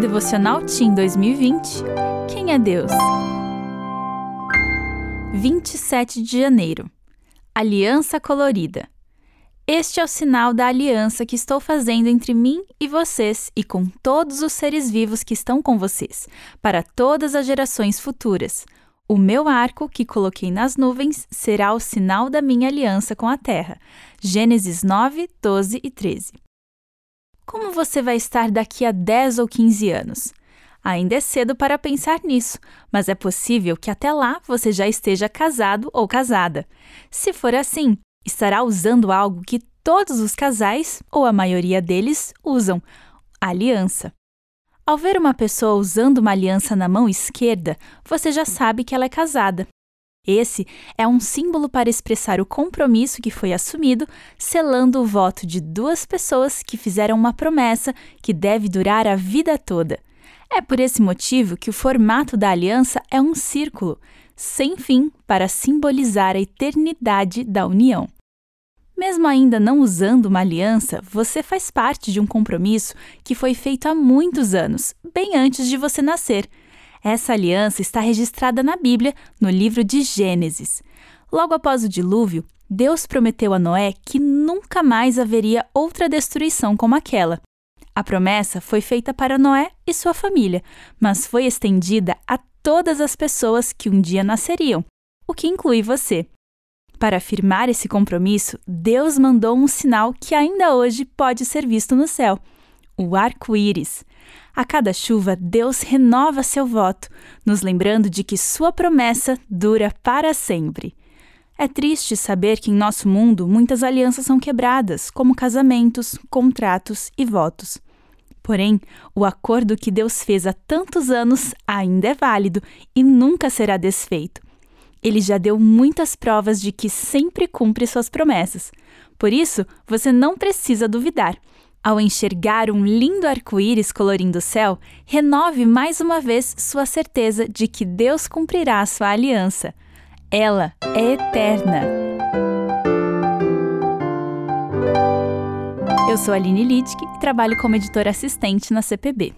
Devocional Team 2020 Quem é Deus? 27 de janeiro Aliança Colorida Este é o sinal da aliança que estou fazendo entre mim e vocês e com todos os seres vivos que estão com vocês, para todas as gerações futuras. O meu arco que coloquei nas nuvens será o sinal da minha aliança com a terra. Gênesis 9, 12 e 13. Como você vai estar daqui a 10 ou 15 anos? Ainda é cedo para pensar nisso, mas é possível que até lá você já esteja casado ou casada. Se for assim, estará usando algo que todos os casais, ou a maioria deles, usam: aliança. Ao ver uma pessoa usando uma aliança na mão esquerda, você já sabe que ela é casada. Esse é um símbolo para expressar o compromisso que foi assumido, selando o voto de duas pessoas que fizeram uma promessa que deve durar a vida toda. É por esse motivo que o formato da aliança é um círculo, sem fim, para simbolizar a eternidade da união. Mesmo ainda não usando uma aliança, você faz parte de um compromisso que foi feito há muitos anos, bem antes de você nascer essa aliança está registrada na Bíblia, no livro de Gênesis. Logo após o dilúvio, Deus prometeu a Noé que nunca mais haveria outra destruição como aquela. A promessa foi feita para Noé e sua família, mas foi estendida a todas as pessoas que um dia nasceriam, o que inclui você. Para afirmar esse compromisso, Deus mandou um sinal que ainda hoje pode ser visto no céu: o arco-íris. A cada chuva, Deus renova seu voto, nos lembrando de que sua promessa dura para sempre. É triste saber que em nosso mundo muitas alianças são quebradas, como casamentos, contratos e votos. Porém, o acordo que Deus fez há tantos anos ainda é válido e nunca será desfeito. Ele já deu muitas provas de que sempre cumpre suas promessas. Por isso, você não precisa duvidar. Ao enxergar um lindo arco-íris colorindo o céu, renove mais uma vez sua certeza de que Deus cumprirá a sua aliança. Ela é eterna. Eu sou Aline Littke e trabalho como editora assistente na CPB.